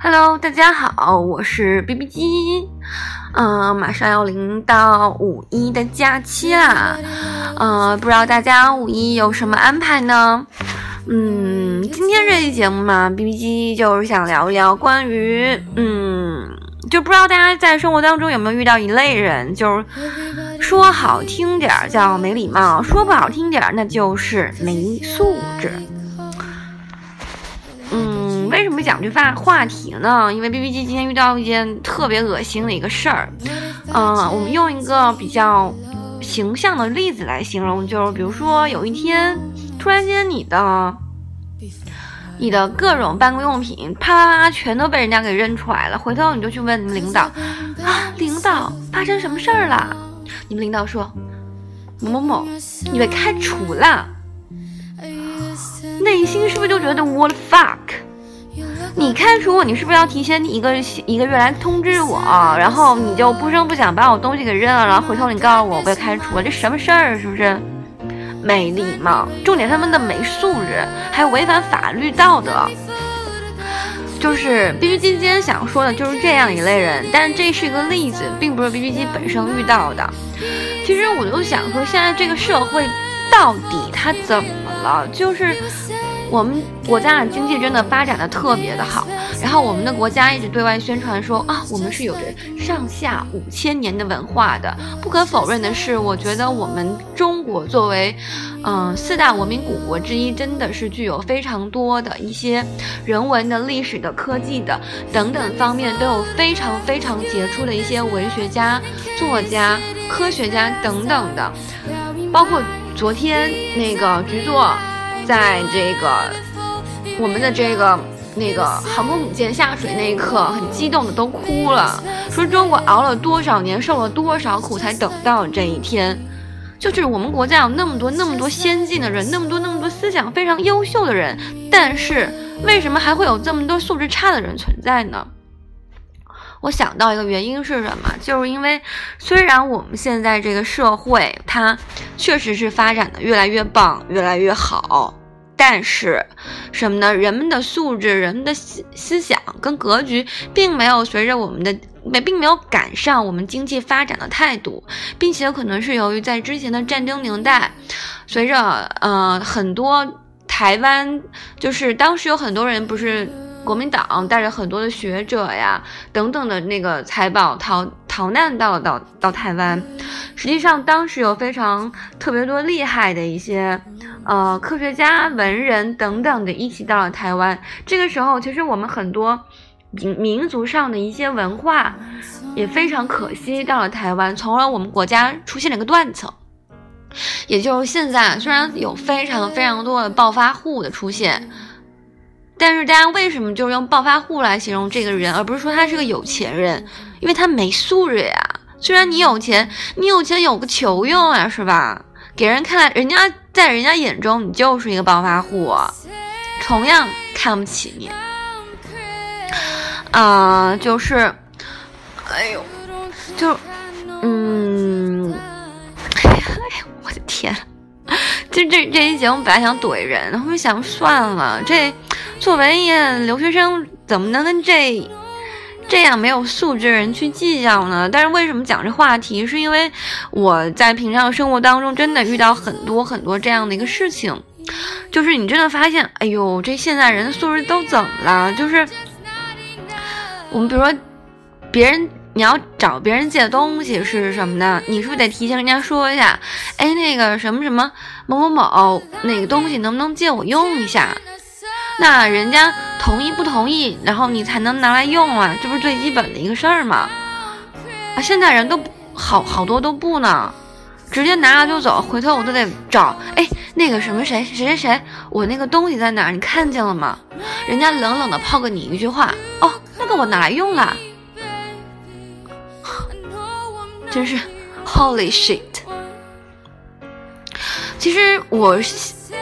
Hello，大家好，我是 B B 机，嗯，马上要临到五一的假期啦，嗯，不知道大家五一有什么安排呢？嗯，今天这期节目嘛，B B 机就是想聊一聊关于，嗯，就不知道大家在生活当中有没有遇到一类人，就是说好听点儿叫没礼貌，说不好听点儿那就是没素质。嗯为什么讲这话话题呢？因为 B B 机今天遇到一件特别恶心的一个事儿。嗯，我们用一个比较形象的例子来形容，就是比如说有一天突然间你的你的各种办公用品啪啪啪全都被人家给扔出来了，回头你就去问领导啊，领导发生什么事儿了？你们领导说某某某你被开除了，内心是不是就觉得 what fuck？你开除我，你是不是要提前一个一个月来通知我？然后你就不声不响把我东西给扔了，然后回头你告诉我我被开除了，这什么事儿？是不是没礼貌？重点他们的没素质，还违反法律道德。就是 B B 机今天想说的就是这样一类人，但这是一个例子，并不是 B B 机本身遇到的。其实我就想说，现在这个社会到底它怎么了？就是。我们国家的经济真的发展的特别的好，然后我们的国家一直对外宣传说啊，我们是有着上下五千年的文化的。不可否认的是，我觉得我们中国作为，嗯，四大文明古国之一，真的是具有非常多的一些人文的、历史的、科技的等等方面都有非常非常杰出的一些文学家、作家、科学家等等的，包括昨天那个局座。在这个我们的这个那个航空母舰下水那一刻，很激动的都哭了，说中国熬了多少年，受了多少苦，才等到这一天。就是我们国家有那么多那么多先进的人，那么多那么多思想非常优秀的人，但是为什么还会有这么多素质差的人存在呢？我想到一个原因是什么？就是因为虽然我们现在这个社会它确实是发展的越来越棒，越来越好。但是，什么呢？人们的素质、人们的思思想跟格局，并没有随着我们的没，并没有赶上我们经济发展的态度，并且可能是由于在之前的战争年代，随着呃很多台湾，就是当时有很多人不是。国民党带着很多的学者呀等等的那个财宝逃逃难到了到到台湾，实际上当时有非常特别多厉害的一些呃科学家、文人等等的一起到了台湾。这个时候，其实我们很多民民族上的一些文化也非常可惜到了台湾，从而我们国家出现了一个断层。也就是现在，虽然有非常非常多的暴发户的出现。但是大家为什么就是用暴发户来形容这个人，而不是说他是个有钱人？因为他没素质呀。虽然你有钱，你有钱有个球用啊，是吧？给人看来，人家在人家眼中你就是一个暴发户，同样看不起你。啊，就是，哎呦，就，嗯，哎呀，我的天！就这这一节目本来想怼人，后面想算了，这。作为一留学生，怎么能跟这这样没有素质的人去计较呢？但是为什么讲这话题？是因为我在平常生活当中真的遇到很多很多这样的一个事情，就是你真的发现，哎呦，这现在人的素质都怎么了？就是我们比如说，别人你要找别人借东西是什么呢？你是不是得提前跟人家说一下？哎，那个什么什么某某某，那个东西能不能借我用一下？那人家同意不同意，然后你才能拿来用啊，这不是最基本的一个事儿吗？啊，现在人都好好多都不呢，直接拿了就走，回头我都得找，哎，那个什么谁谁谁谁，我那个东西在哪儿？你看见了吗？人家冷冷的抛给你一句话，哦，那个我拿来用了，真是 Holy shit！其实我。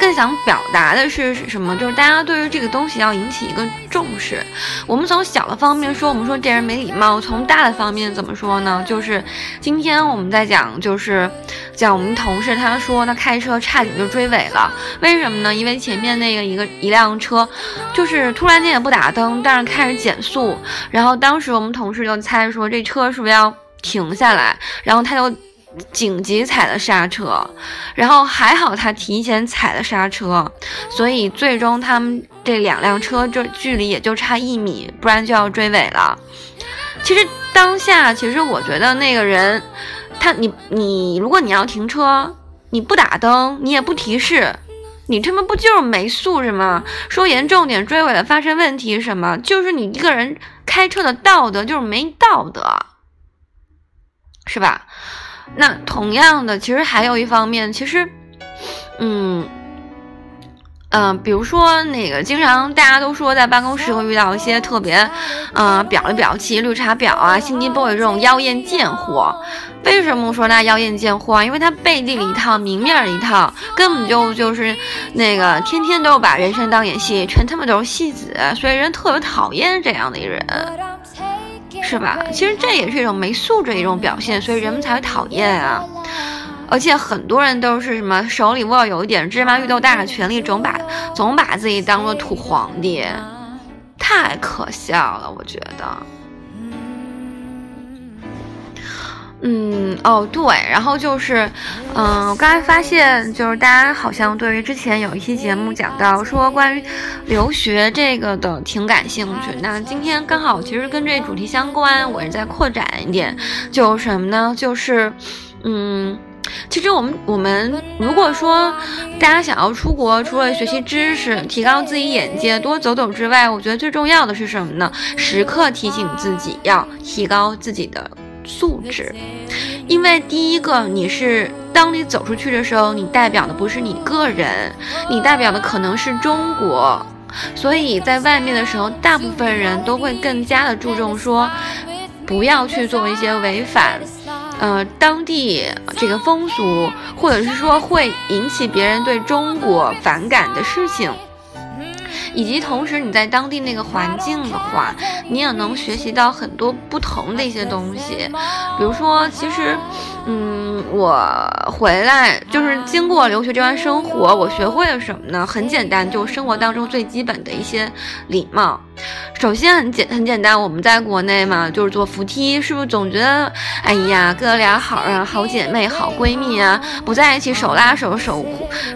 更想表达的是什么？就是大家对于这个东西要引起一个重视。我们从小的方面说，我们说这人没礼貌；从大的方面怎么说呢？就是今天我们在讲，就是讲我们同事，他说他开车差点就追尾了，为什么呢？因为前面那个一个一辆车，就是突然间也不打灯，但是开始减速，然后当时我们同事就猜说这车是不是要停下来，然后他就。紧急踩了刹车，然后还好他提前踩了刹车，所以最终他们这两辆车这距离也就差一米，不然就要追尾了。其实当下，其实我觉得那个人，他你你，如果你要停车，你不打灯，你也不提示，你他妈不就是没素质吗？说严重点，追尾了发生问题什么？就是你一个人开车的道德就是没道德，是吧？那同样的，其实还有一方面，其实，嗯，嗯，比如说那个，经常大家都说在办公室会遇到一些特别，嗯，表里表气、绿茶婊啊、心机 boy 这种妖艳贱货。为什么说他妖艳贱货啊？因为他背地里一套，明面一套，根本就就是那个天天都把人生当演戏，全他妈都是戏子，所以人特别讨厌这样的一个人。是吧？其实这也是一种没素质的一种表现，所以人们才会讨厌啊。而且很多人都是什么手里握有一点芝麻绿豆大的权利，总把总把自己当做土皇帝，太可笑了，我觉得。嗯哦对，然后就是，嗯，我刚才发现就是大家好像对于之前有一期节目讲到说关于留学这个的挺感兴趣。那今天刚好其实跟这主题相关，我是在扩展一点，就什么呢？就是，嗯，其实我们我们如果说大家想要出国，除了学习知识、提高自己眼界、多走走之外，我觉得最重要的是什么呢？时刻提醒自己要提高自己的。素质，因为第一个，你是当你走出去的时候，你代表的不是你个人，你代表的可能是中国，所以在外面的时候，大部分人都会更加的注重说，不要去做一些违反，呃，当地这个风俗，或者是说会引起别人对中国反感的事情。以及同时你在当地那个环境的话，你也能学习到很多不同的一些东西，比如说，其实，嗯，我回来就是经过留学这段生活，我学会了什么呢？很简单，就生活当中最基本的一些礼貌。首先很简很简单，我们在国内嘛，就是坐扶梯，是不是总觉得，哎呀，哥俩好啊，好姐妹，好闺蜜啊，不在一起手拉手手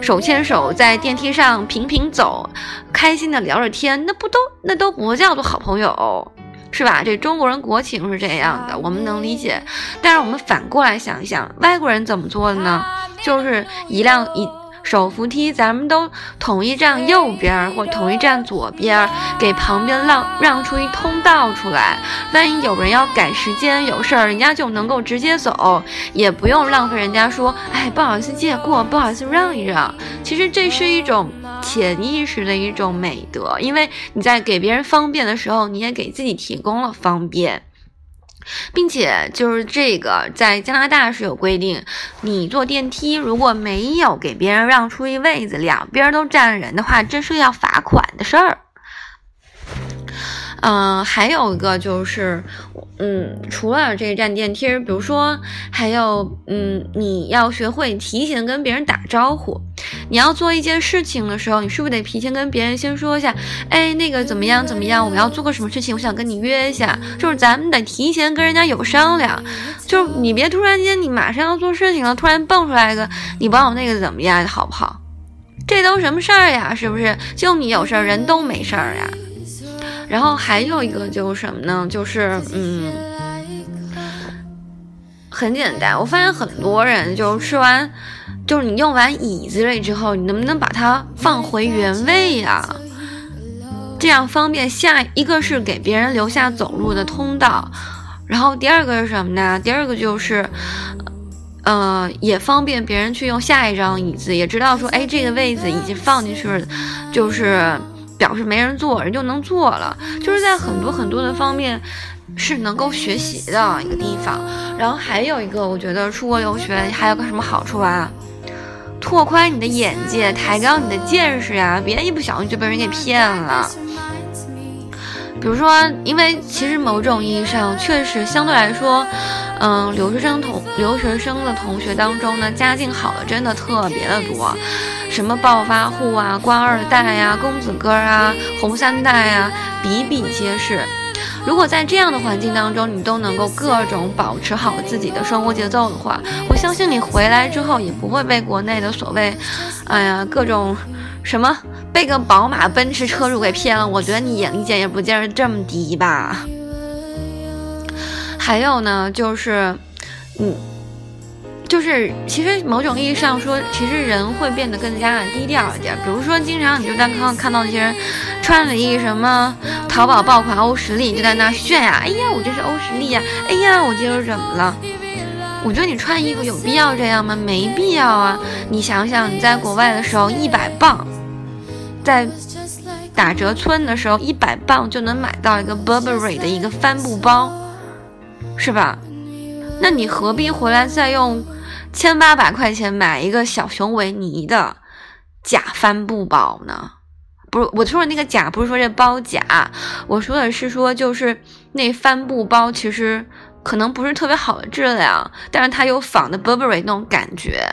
手牵手在电梯上频频走，开心的聊着天，那不都那都不叫做好朋友，是吧？这中国人国情是这样的，我们能理解。但是我们反过来想一想，外国人怎么做的呢？就是一辆一。手扶梯，咱们都统一站右边或统一站左边，给旁边让让出一通道出来。万一有人要赶时间有事儿，人家就能够直接走，也不用浪费人家说，哎，不好意思借过，不好意思让一让。其实这是一种潜意识的一种美德，因为你在给别人方便的时候，你也给自己提供了方便。并且就是这个，在加拿大是有规定，你坐电梯如果没有给别人让出一位子，两边都站人的话，这是要罚款的事儿。嗯，还有一个就是，嗯，除了这站电梯，比如说还有，嗯，你要学会提前跟别人打招呼。你要做一件事情的时候，你是不是得提前跟别人先说一下？哎，那个怎么样怎么样？我要做个什么事情，我想跟你约一下。就是咱们得提前跟人家有商量，就是你别突然间你马上要做事情了，突然蹦出来一个你帮我那个怎么样，好不好？这都什么事儿呀？是不是？就你有事儿，人都没事儿呀？然后还有一个就是什么呢？就是嗯，很简单。我发现很多人就是吃完，就是你用完椅子了之后，你能不能把它放回原位呀？这样方便下一个是给别人留下走路的通道，然后第二个是什么呢？第二个就是，呃，也方便别人去用下一张椅子，也知道说，哎，这个位子已经放进去了，就是。表示没人做，人就能做了，就是在很多很多的方面是能够学习的一个地方。然后还有一个，我觉得出国留学还有个什么好处啊？拓宽你的眼界，抬高你的见识呀，别一不小心就被人给骗了。比如说，因为其实某种意义上确实相对来说，嗯，留学生同留学生的同学当中呢，家境好的真的特别的多，什么暴发户啊、官二代呀、公子哥啊、红三代啊，比比皆是。如果在这样的环境当中，你都能够各种保持好自己的生活节奏的话，我相信你回来之后也不会被国内的所谓，哎呀，各种什么。被个宝马、奔驰车主给骗了，我觉得你眼力见也不见得这么低吧。还有呢，就是，嗯，就是其实某种意义上说，其实人会变得更加的低调一点。比如说，经常你就在看看到那些人穿了一什么淘宝爆款欧时力，就在那炫呀，哎呀，我这是欧时力呀，哎呀，我今儿怎么了？我觉得你穿衣服有必要这样吗？没必要啊。你想想，你在国外的时候，一百磅。在打折村的时候，一百磅就能买到一个 Burberry 的一个帆布包，是吧？那你何必回来再用千八百块钱买一个小熊维尼的假帆布包呢？不是，我说的那个假，不是说这包假，我说的是说就是那帆布包其实可能不是特别好的质量，但是它有仿的 Burberry 那种感觉，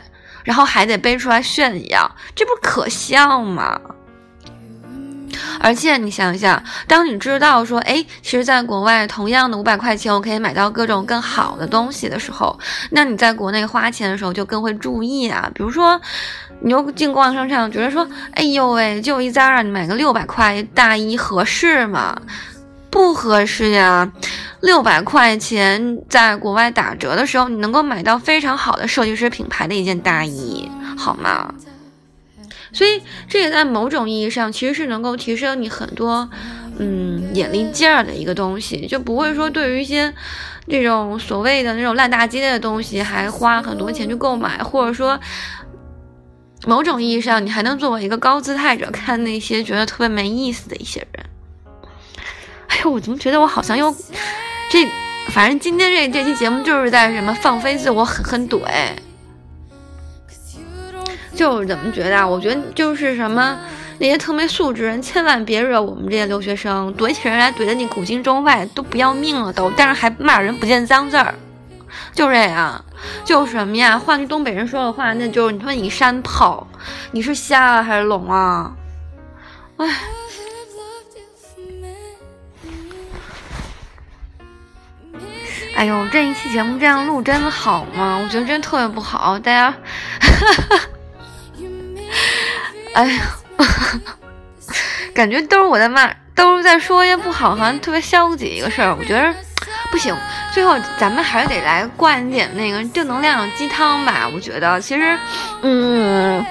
然后还得背出来炫耀，这不可笑吗？而且你想一想，当你知道说，哎，其实，在国外同样的五百块钱，我可以买到各种更好的东西的时候，那你在国内花钱的时候就更会注意啊。比如说，你又进逛商场，觉得说，哎呦喂，就一 Zara，你买个六百块大衣合适吗？不合适呀。六百块钱在国外打折的时候，你能够买到非常好的设计师品牌的一件大衣，好吗？所以，这也在某种意义上其实是能够提升你很多，嗯，眼力劲儿的一个东西，就不会说对于一些这种所谓的那种烂大街的东西还花很多钱去购买，或者说某种意义上你还能作为一个高姿态者看那些觉得特别没意思的一些人。哎呦，我怎么觉得我好像又这，反正今天这这期节目就是在什么放飞自我，狠狠怼。就是怎么觉得啊？我觉得就是什么那些特没素质人，千万别惹我们这些留学生，怼起人来怼的你古今中外都不要命了都，但是还骂人不见脏字儿，就这样，就什么呀？换句东北人说的话，那就是你说你山炮，你是瞎了还是聋啊？哎，哎呦，这一期节目这样录真的好吗？我觉得真特别不好，大家。哎呀，感觉都是我在骂，都是在说一些不好，好像特别消极一个事儿。我觉得不行，最后咱们还是得来灌一点那个正能量鸡汤吧。我觉得其实，嗯，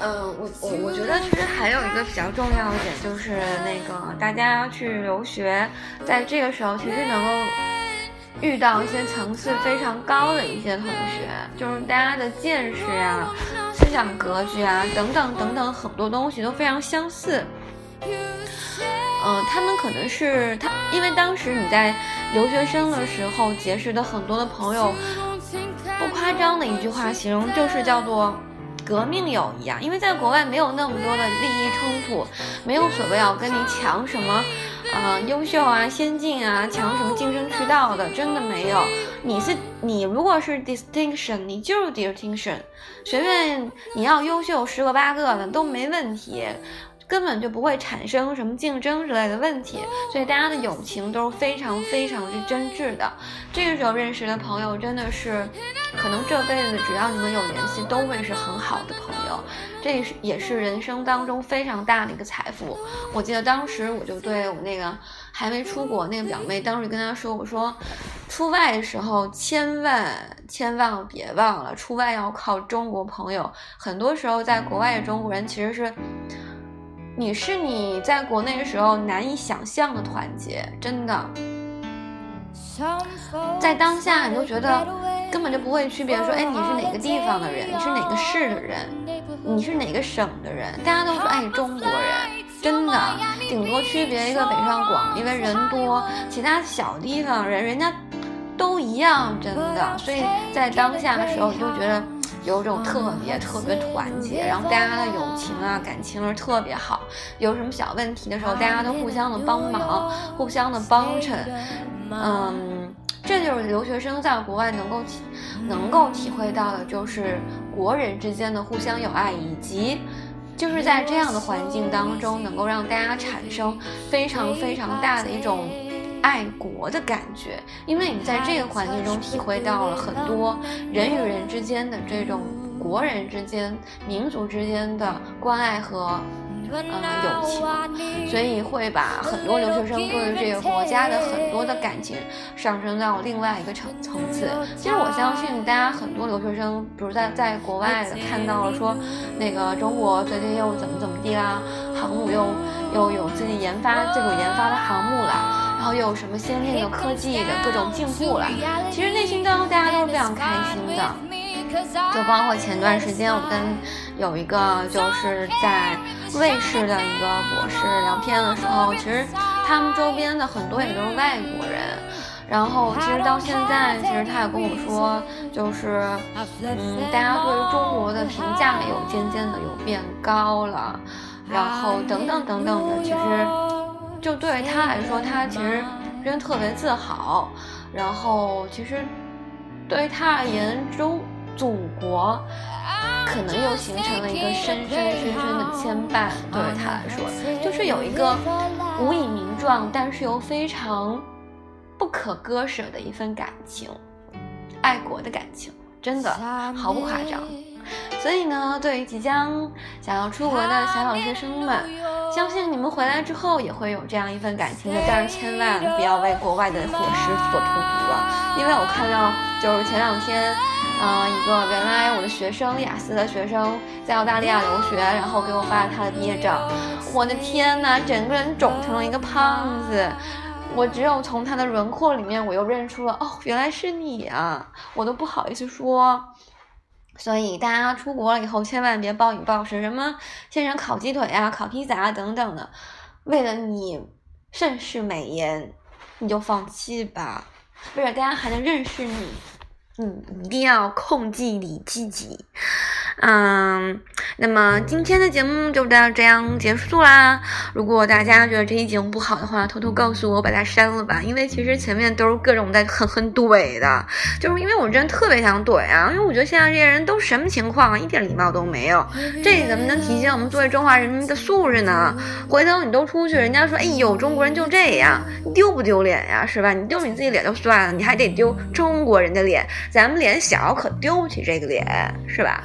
呃，我我我觉得其实还有一个比较重要的点，就是那个大家去留学，在这个时候其实能够。遇到一些层次非常高的一些同学，就是大家的见识啊、思想格局啊等等等等很多东西都非常相似。嗯，他们可能是他，因为当时你在留学生的时候结识的很多的朋友，不夸张的一句话形容就是叫做革命友谊啊。因为在国外没有那么多的利益冲突，没有所谓要跟你抢什么。呃，优秀啊，先进啊，抢什么竞争渠道的，真的没有。你是你，如果是 distinction，你就是 distinction，随便你要优秀十个八个的都没问题。根本就不会产生什么竞争之类的问题，所以大家的友情都是非常非常之真挚的。这个时候认识的朋友真的是，可能这辈子只要你们有联系，都会是很好的朋友。这是也是人生当中非常大的一个财富。我记得当时我就对我那个还没出国那个表妹，当时跟她说：“我说，出外的时候千万千万别忘了，出外要靠中国朋友。很多时候在国外的中国人其实是。”你是你在国内的时候难以想象的团结，真的，在当下你就觉得根本就不会区别，说哎你是哪个地方的人，你是哪个市的人，你是哪个省的人，大家都说哎中国人，真的，顶多区别一个北上广，因为人多，其他小地方人人家都一样，真的，所以在当下的时候你就觉得。有种特别特别团结，然后大家的友情啊感情是特别好，有什么小问题的时候，大家都互相的帮忙，互相的帮衬，嗯，这就是留学生在国外能够体能够体会到的，就是国人之间的互相友爱，以及就是在这样的环境当中，能够让大家产生非常非常大的一种。爱国的感觉，因为你在这个环境中体会到了很多人与人之间的这种国人之间、民族之间的关爱和嗯友情，所以会把很多留学生对于这个国家的很多的感情上升到另外一个层层次。其实我相信大家很多留学生，比如在在国外的看到了说，那个中国最近又怎么怎么地啦，航母又又有自己研发自主研发的航母了。然后又有什么先进的科技的各种进步了，其实内心当中大家都是非常开心的。就包括前段时间我跟有一个就是在卫视的一个博士聊天的时候，其实他们周边的很多也都是外国人。然后其实到现在，其实他也跟我说，就是嗯，大家对于中国的评价有渐渐的有变高了，然后等等等等的，其实。就对于他来说，他其实真的特别自豪。然后，其实对于他而言，中祖国可能又形成了一个深深深深的牵绊。对于他来说，就是有一个无以名状，但是又非常不可割舍的一份感情，爱国的感情，真的毫不夸张。所以呢，对于即将想要出国的小小学生们，相信你们回来之后也会有这样一份感情的。但是千万不要为国外的伙食所荼毒啊，因为我看到就是前两天，呃，一个原来我的学生雅思的学生在澳大利亚留学，然后给我发了他的毕业照。我的天呐，整个人肿成了一个胖子，我只有从他的轮廓里面，我又认出了，哦，原来是你啊！我都不好意思说。所以大家出国了以后，千万别暴饮暴食，什么现场烤鸡腿啊、烤披萨啊等等的，为了你盛世美颜，你就放弃吧。为了大家还能认识你，嗯，一定要控制你自己。嗯，那么今天的节目就到这样结束啦。如果大家觉得这期节目不好的话，偷偷告诉我，把它删了吧。因为其实前面都是各种在狠狠怼的，就是因为我真的特别想怼啊。因为我觉得现在这些人都什么情况啊，一点礼貌都没有。这怎么能体现我们作为中华人民的素质呢？回头你都出去，人家说，哎呦，中国人就这样，丢不丢脸呀？是吧？你丢你自己脸就算了，你还得丢中国人的脸。咱们脸小，可丢不起这个脸，是吧？